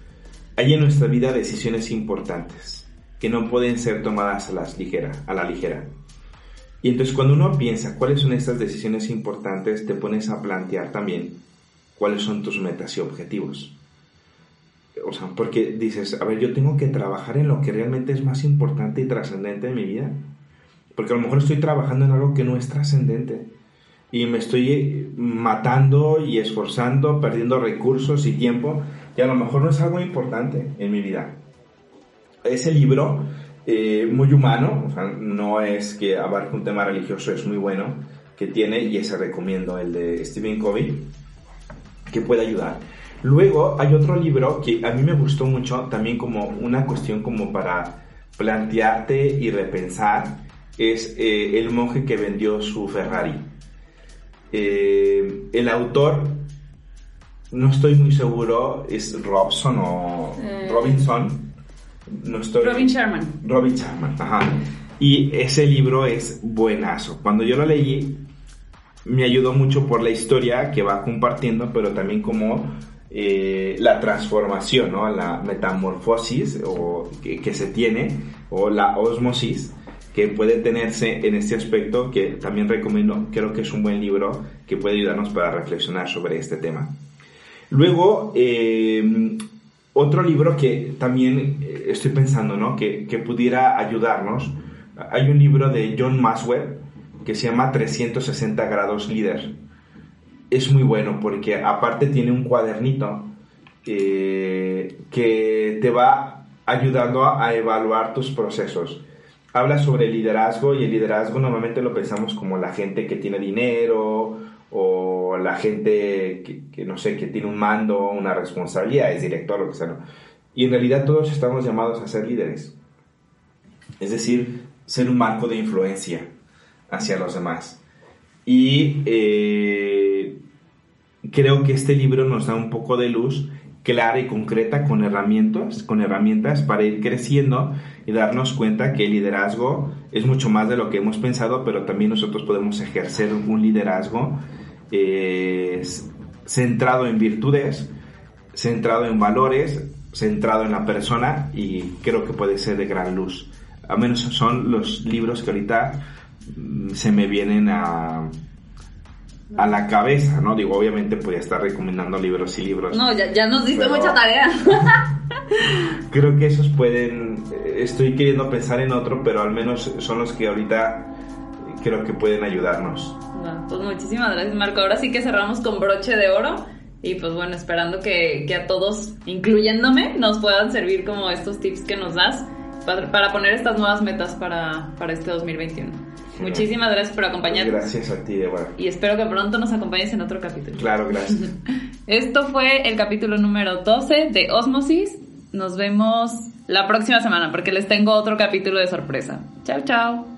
Hay en nuestra vida decisiones importantes que no pueden ser tomadas a, las ligera, a la ligera. Y entonces cuando uno piensa cuáles son estas decisiones importantes, te pones a plantear también cuáles son tus metas y objetivos. O sea, porque dices, a ver, yo tengo que trabajar en lo que realmente es más importante y trascendente en mi vida. Porque a lo mejor estoy trabajando en algo que no es trascendente. Y me estoy matando y esforzando, perdiendo recursos y tiempo. Y a lo mejor no es algo importante en mi vida. Ese libro, eh, muy humano, o sea, no es que abarque un tema religioso, es muy bueno, que tiene, y ese recomiendo, el de Stephen Covey, que puede ayudar. Luego hay otro libro que a mí me gustó mucho, también como una cuestión como para plantearte y repensar, es eh, El monje que vendió su Ferrari. Eh, el autor, no estoy muy seguro, es Robson o
Eh.
Robinson. No estoy...
Robin Sherman.
Robin Sharma, ajá. Y ese libro es buenazo. Cuando yo lo leí, me ayudó mucho por la historia que va compartiendo, pero también como eh, la transformación, ¿no? La metamorfosis o, que, que se tiene, o la osmosis que puede tenerse en este aspecto, que también recomiendo, creo que es un buen libro que puede ayudarnos para reflexionar sobre este tema. Luego, eh, otro libro que también eh, estoy pensando, ¿no? Que, que pudiera ayudarnos. Hay un libro de John Maswell que se llama 360 grados líder. Es muy bueno porque aparte tiene un cuadernito eh, que te va ayudando a evaluar tus procesos. Habla sobre liderazgo y el liderazgo normalmente lo pensamos como la gente que tiene dinero o la gente que, no sé, que tiene un mando, una responsabilidad, es director, lo que sea. Y en realidad todos estamos llamados a ser líderes. Es decir, ser un marco de influencia hacia los demás. Y eh, creo que este libro nos da un poco de luz clara y concreta con herramientas, con herramientas para ir creciendo y darnos cuenta que el liderazgo es mucho más de lo que hemos pensado, pero también nosotros podemos ejercer un liderazgo eh, centrado en virtudes, centrado en valores, centrado en la persona y creo que puede ser de gran luz. A menos son los libros que ahorita mm, se me vienen a, a la cabeza, ¿no? Digo, obviamente podría estar recomendando libros y libros.
No, ya, ya nos diste
Pero-
mucha tarea. <laughs>
Creo que esos pueden, eh, estoy queriendo pensar en otro, pero al menos son los que ahorita creo que pueden ayudarnos.
No, pues muchísimas gracias, Marco. Ahora sí que cerramos con broche de oro. Y pues bueno, esperando que, que a todos, incluyéndome, nos puedan servir como estos tips que nos das para, para poner estas nuevas metas para, para este 2021. Muchísimas gracias por acompañarnos.
Gracias a ti, Débora.
Y espero que pronto nos acompañes en otro capítulo.
Claro, gracias. <laughs>
Esto fue el capítulo número 12 de Osmosis. Nos vemos la próxima semana porque les tengo otro capítulo de sorpresa. Chao, chao.